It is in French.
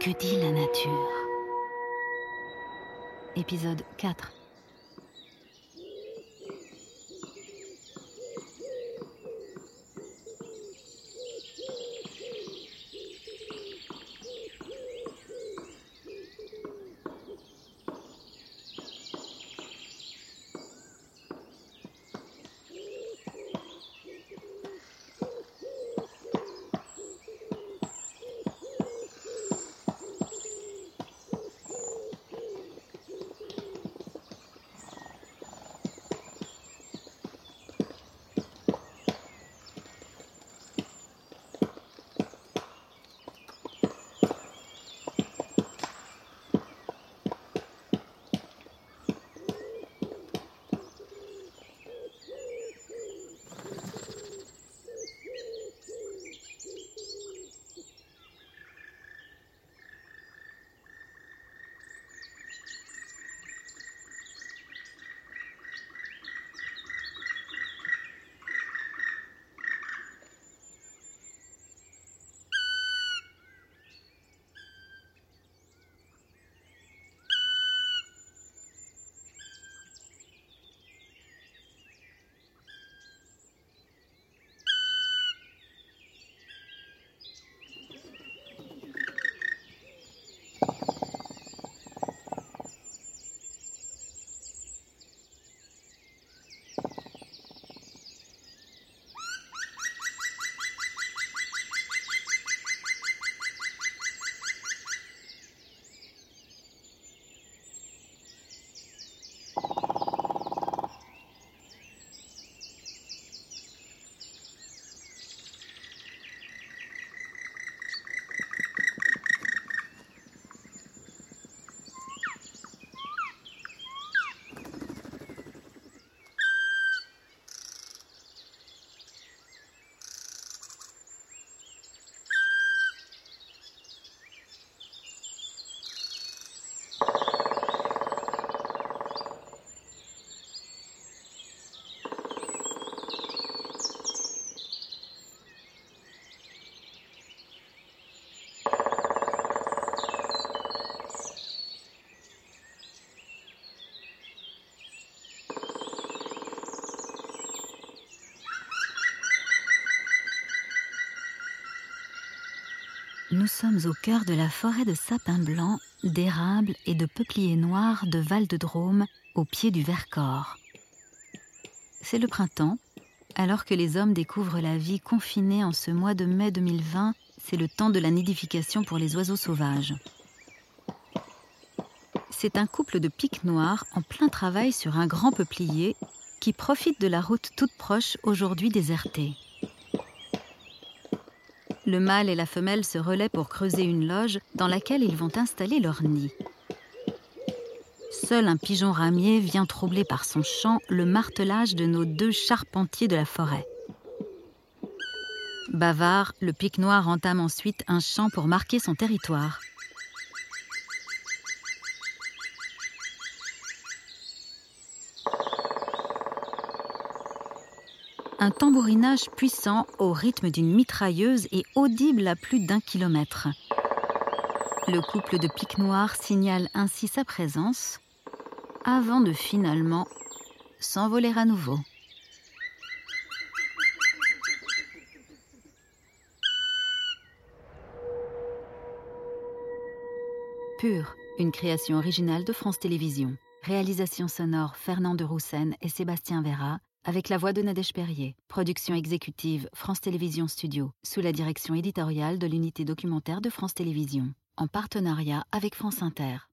que dit la nature. Épisode 4 Nous sommes au cœur de la forêt de sapins blancs, d'érables et de peupliers noirs de Val-de-Drôme, au pied du Vercors. C'est le printemps, alors que les hommes découvrent la vie confinée en ce mois de mai 2020, c'est le temps de la nidification pour les oiseaux sauvages. C'est un couple de pics noirs en plein travail sur un grand peuplier qui profite de la route toute proche aujourd'hui désertée. Le mâle et la femelle se relaient pour creuser une loge dans laquelle ils vont installer leur nid. Seul un pigeon ramier vient troubler par son chant le martelage de nos deux charpentiers de la forêt. Bavard, le pic noir entame ensuite un chant pour marquer son territoire. Un tambourinage puissant au rythme d'une mitrailleuse et audible à plus d'un kilomètre. Le couple de pics noirs signale ainsi sa présence avant de finalement s'envoler à nouveau. Pur, une création originale de France Télévisions. Réalisation sonore Fernand de Roussen et Sébastien Vera avec la voix de Nadège Perrier. Production exécutive France Télévisions Studio, sous la direction éditoriale de l'unité documentaire de France Télévisions, en partenariat avec France Inter.